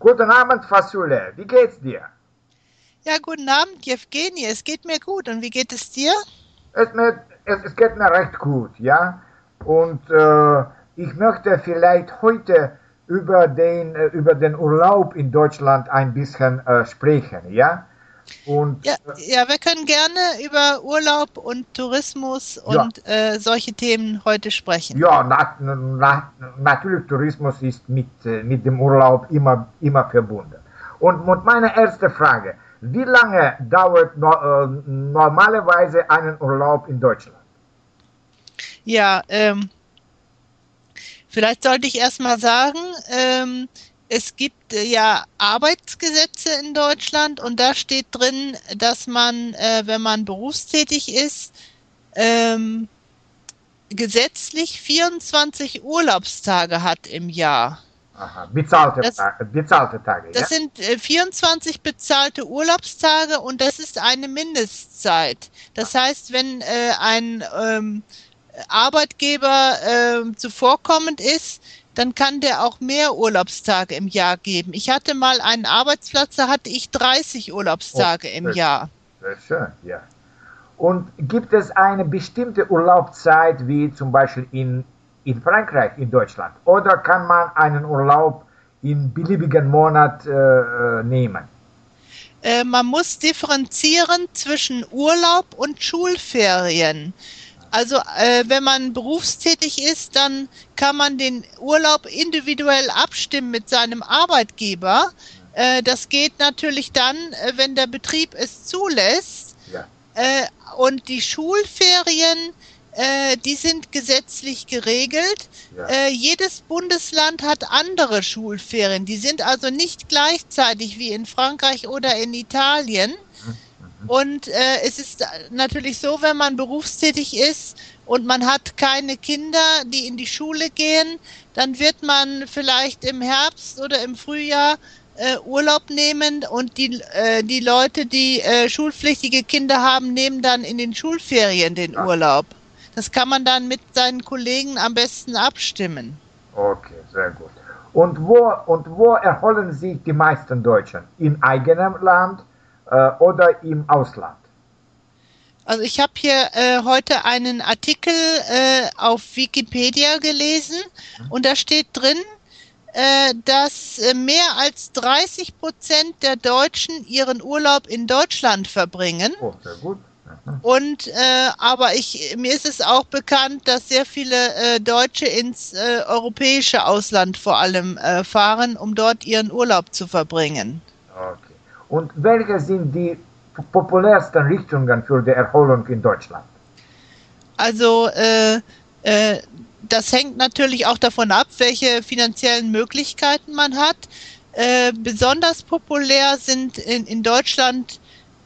Guten Abend, Fasule. Wie geht's dir? Ja, guten Abend, Jewgeni. Es geht mir gut. Und wie geht es dir? Es, mir, es, es geht mir recht gut, ja. Und äh, ich möchte vielleicht heute über den, äh, über den Urlaub in Deutschland ein bisschen äh, sprechen, ja. Und, ja, äh, ja, wir können gerne über Urlaub und Tourismus und ja. äh, solche Themen heute sprechen. Ja, na, na, natürlich Tourismus ist mit, äh, mit dem Urlaub immer, immer verbunden. Und, und meine erste Frage, wie lange dauert no, äh, normalerweise einen Urlaub in Deutschland? Ja, ähm, vielleicht sollte ich erstmal sagen, ähm, es gibt äh, ja Arbeitsgesetze in Deutschland und da steht drin, dass man, äh, wenn man berufstätig ist, ähm, gesetzlich 24 Urlaubstage hat im Jahr. Aha, bezahlte, das, bezahlte Tage. Das ja? sind äh, 24 bezahlte Urlaubstage und das ist eine Mindestzeit. Das heißt, wenn äh, ein ähm, Arbeitgeber äh, zuvorkommend ist, dann kann der auch mehr Urlaubstage im Jahr geben. Ich hatte mal einen Arbeitsplatz, da hatte ich 30 Urlaubstage oh, im Jahr. Sehr schön, ja. Und gibt es eine bestimmte Urlaubszeit, wie zum Beispiel in, in Frankreich, in Deutschland? Oder kann man einen Urlaub in beliebigen Monat äh, äh nehmen? Äh, man muss differenzieren zwischen Urlaub und Schulferien. Also äh, wenn man berufstätig ist, dann kann man den Urlaub individuell abstimmen mit seinem Arbeitgeber. Äh, das geht natürlich dann, äh, wenn der Betrieb es zulässt. Ja. Äh, und die Schulferien, äh, die sind gesetzlich geregelt. Ja. Äh, jedes Bundesland hat andere Schulferien. Die sind also nicht gleichzeitig wie in Frankreich oder in Italien. Und äh, es ist natürlich so, wenn man berufstätig ist und man hat keine Kinder, die in die Schule gehen, dann wird man vielleicht im Herbst oder im Frühjahr äh, Urlaub nehmen und die, äh, die Leute, die äh, schulpflichtige Kinder haben, nehmen dann in den Schulferien den ja. Urlaub. Das kann man dann mit seinen Kollegen am besten abstimmen. Okay, sehr gut. Und wo, und wo erholen sich die meisten Deutschen? In eigenem Land äh, oder im Ausland? Also ich habe hier äh, heute einen Artikel äh, auf Wikipedia gelesen mhm. und da steht drin, äh, dass äh, mehr als 30 Prozent der Deutschen ihren Urlaub in Deutschland verbringen. Oh, sehr gut. Mhm. Und äh, aber ich mir ist es auch bekannt, dass sehr viele Deutsche ins europäische Ausland vor allem fahren, um dort ihren Urlaub zu verbringen. Okay. Und welche sind die populärsten Richtungen für die Erholung in Deutschland? Also äh, äh, das hängt natürlich auch davon ab, welche finanziellen Möglichkeiten man hat. Äh, besonders populär sind in, in Deutschland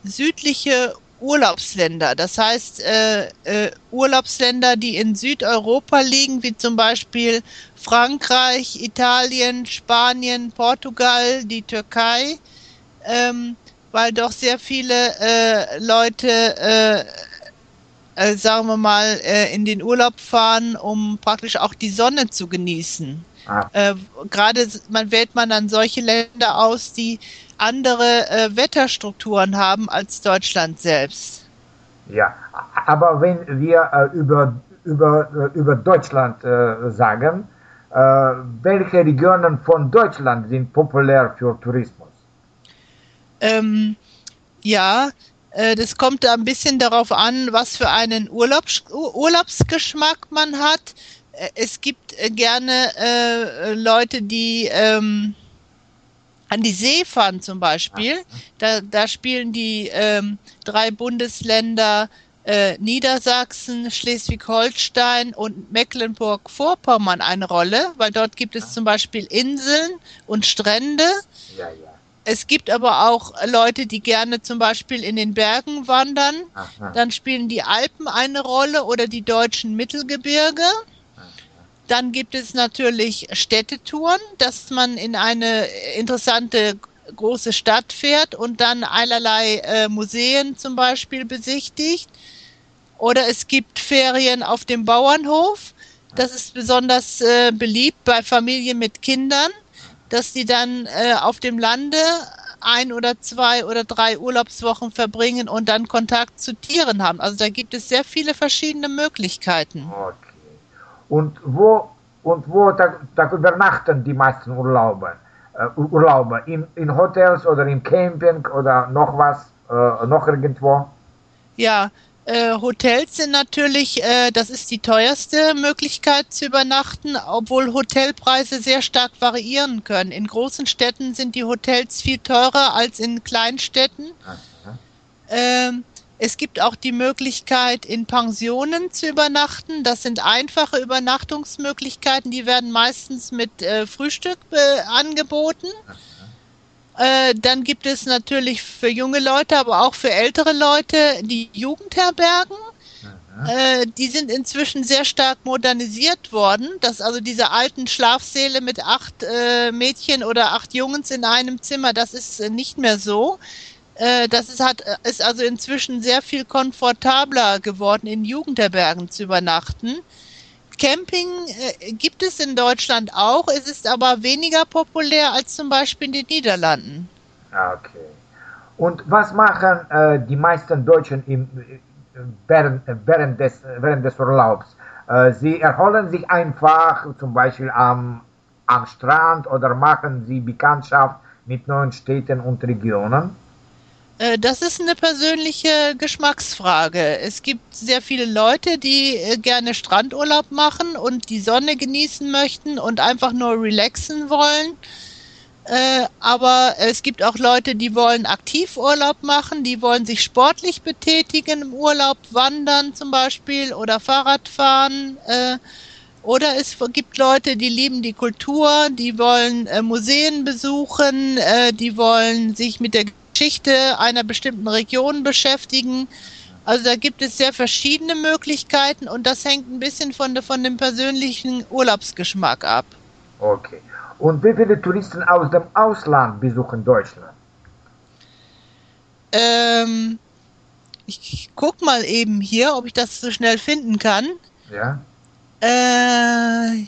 südliche Urlaubsländer. Das heißt, äh, äh, Urlaubsländer, die in Südeuropa liegen, wie zum Beispiel Frankreich, Italien, Spanien, Portugal, die Türkei ähm, weil doch sehr viele äh, Leute, äh, äh, sagen wir mal, äh, in den Urlaub fahren, um praktisch auch die Sonne zu genießen. Ah. Äh, Gerade man wählt man dann solche Länder aus, die andere äh, Wetterstrukturen haben als Deutschland selbst. Ja, aber wenn wir über, über, über Deutschland sagen, welche Regionen von Deutschland sind populär für Tourismus? Ähm, ja, äh, das kommt ein bisschen darauf an, was für einen Urlaubs Urlaubsgeschmack man hat. Äh, es gibt äh, gerne äh, Leute, die ähm, an die See fahren zum Beispiel. Da, da spielen die ähm, drei Bundesländer äh, Niedersachsen, Schleswig-Holstein und Mecklenburg-Vorpommern eine Rolle, weil dort gibt es zum Beispiel Inseln und Strände. Ja, ja. Es gibt aber auch Leute, die gerne zum Beispiel in den Bergen wandern. Aha. Dann spielen die Alpen eine Rolle oder die deutschen Mittelgebirge. Dann gibt es natürlich Städtetouren, dass man in eine interessante große Stadt fährt und dann allerlei äh, Museen zum Beispiel besichtigt. Oder es gibt Ferien auf dem Bauernhof. Das ist besonders äh, beliebt bei Familien mit Kindern dass die dann äh, auf dem Lande ein oder zwei oder drei Urlaubswochen verbringen und dann Kontakt zu Tieren haben. Also da gibt es sehr viele verschiedene Möglichkeiten. Okay. Und wo und wo da, da übernachten die meisten Urlauber? Äh, Urlauber in, in Hotels oder im Camping oder noch was, äh, noch irgendwo? Ja, äh, Hotels sind natürlich, äh, das ist die teuerste Möglichkeit zu übernachten, obwohl Hotelpreise sehr stark variieren können. In großen Städten sind die Hotels viel teurer als in Kleinstädten. Ähm, es gibt auch die Möglichkeit, in Pensionen zu übernachten. Das sind einfache Übernachtungsmöglichkeiten, die werden meistens mit äh, Frühstück äh, angeboten. Äh, dann gibt es natürlich für junge Leute, aber auch für ältere Leute die Jugendherbergen. Äh, die sind inzwischen sehr stark modernisiert worden, dass also diese alten Schlafsäle mit acht äh, Mädchen oder acht Jungs in einem Zimmer, das ist äh, nicht mehr so. Das ist, hat, ist also inzwischen sehr viel komfortabler geworden, in Jugendherbergen zu übernachten. Camping äh, gibt es in Deutschland auch, es ist aber weniger populär als zum Beispiel in den Niederlanden. Ah, okay. Und was machen äh, die meisten Deutschen im, äh, während, während, des, während des Urlaubs? Äh, sie erholen sich einfach zum Beispiel am, am Strand oder machen sie Bekanntschaft mit neuen Städten und Regionen? Äh, das ist eine persönliche Geschmacksfrage. Es gibt sehr viele Leute, die äh, gerne Strandurlaub machen und die Sonne genießen möchten und einfach nur relaxen wollen. Äh, aber es gibt auch Leute, die wollen Aktivurlaub machen, die wollen sich sportlich betätigen im Urlaub, wandern zum Beispiel oder Fahrrad fahren. oder es gibt Leute, die lieben die Kultur, die wollen Museen besuchen, die wollen sich mit der Geschichte einer bestimmten Region beschäftigen. Also da gibt es sehr verschiedene Möglichkeiten und das hängt ein bisschen von, von dem persönlichen Urlaubsgeschmack ab. Okay. Und wie viele Touristen aus dem Ausland besuchen Deutschland? Ähm, ich guck mal eben hier, ob ich das so schnell finden kann. Ja. Äh,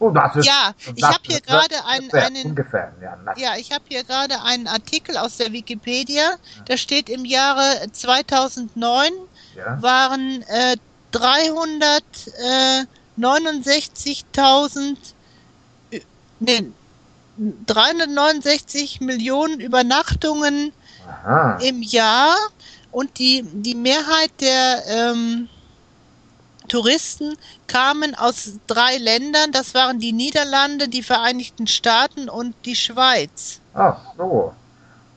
Oh, ist, ja, ich habe hier gerade einen, einen ungefähr, ja, ja, ich habe hier gerade einen Artikel aus der Wikipedia. Da steht im Jahre 2009 ja. waren äh, 369.000 äh, nee, 369 Millionen Übernachtungen Aha. im Jahr und die die Mehrheit der ähm, Touristen kamen aus drei Ländern. Das waren die Niederlande, die Vereinigten Staaten und die Schweiz. Ach so.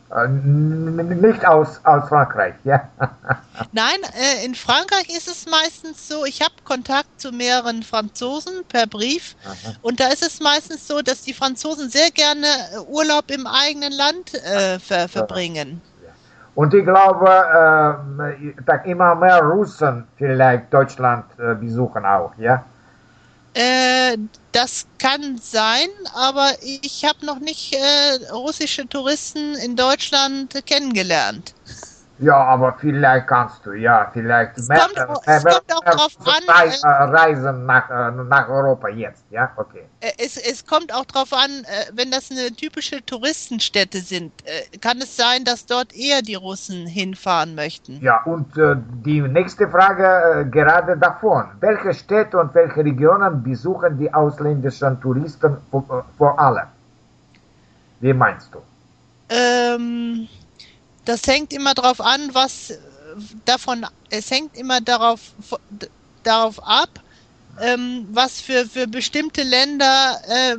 Äh, nicht aus, aus Frankreich, ja? Nein, äh, in Frankreich ist es meistens so, ich habe Kontakt zu mehreren Franzosen per Brief Aha. und da ist es meistens so, dass die Franzosen sehr gerne Urlaub im eigenen Land äh, ver verbringen. Und ich glaube, äh, immer mehr Russen vielleicht Deutschland äh, besuchen auch, ja? Äh, das kann sein, aber ich habe noch nicht äh, russische Touristen in Deutschland kennengelernt. Ja, aber vielleicht kannst du, ja, vielleicht es kommt, äh, es kommt auch drauf an, äh, reisen nach, äh, nach Europa jetzt, ja, okay. Äh, es, es kommt auch drauf an, äh, wenn das eine typische Touristenstätte sind, äh, kann es sein, dass dort eher die Russen hinfahren möchten. Ja, und die nächste Frage gerade davon. Welche Städte und welche Regionen besuchen die ausländischen Touristen vor, vor allem? Wie meinst du? Ähm das hängt immer darauf an, was davon, es hängt immer darauf, darauf ab, ähm, was für, für bestimmte Länder äh,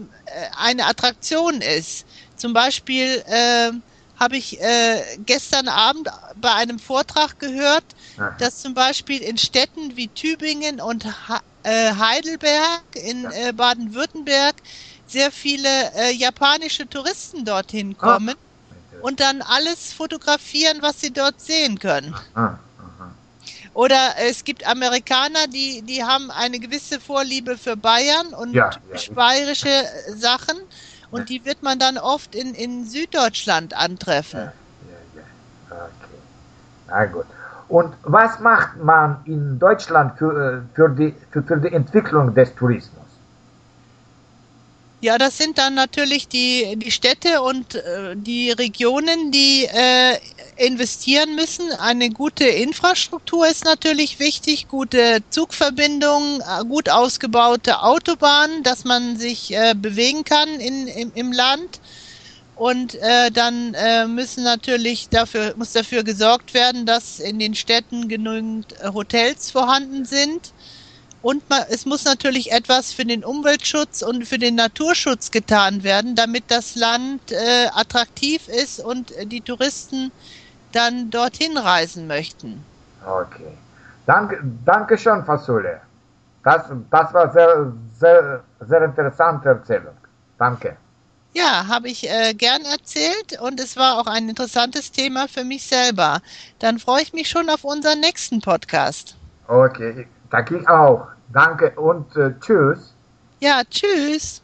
eine Attraktion ist. Zum Beispiel äh, habe ich äh, gestern Abend bei einem Vortrag gehört, Aha. dass zum Beispiel in Städten wie Tübingen und ha äh, Heidelberg in äh, Baden-Württemberg sehr viele äh, japanische Touristen dorthin ah. kommen. Ah und dann alles fotografieren, was sie dort sehen können. Aha, aha. Oder es gibt Amerikaner, die, die haben eine gewisse Vorliebe für Bayern und ja, ja, bayerische Sachen und die wird man dann oft in, in Süddeutschland antreffen. Ja, ja, ja. Okay. Na gut. Und was macht man in Deutschland für, äh, für, die, für, für die Entwicklung des Tourismus? Ja, das sind dann natürlich die, die Städte und äh, die Regionen, die äh, investieren müssen. Eine gute Infrastruktur ist natürlich wichtig, gute Zugverbindungen, äh, gut ausgebaute Autobahnen, dass man sich äh, bewegen kann in, im, im Land. Und äh, dann äh, müssen natürlich dafür, muss dafür gesorgt werden, dass in den Städten genügend Hotels vorhanden sind und man, es muss natürlich etwas für den Umweltschutz und für den Naturschutz getan werden, damit das Land äh, attraktiv ist und die Touristen dann dorthin reisen möchten. Okay. Danke, danke schön, Fasule. Das, das war sehr, sehr, sehr interessante Erzählung. Danke. Ja, habe ich äh, gern erzählt und es war auch ein interessantes Thema für mich selber. Dann freue ich mich schon auf unseren nächsten Podcast. Okay, danke auch. Danke und äh, tschüss. Ja, tschüss.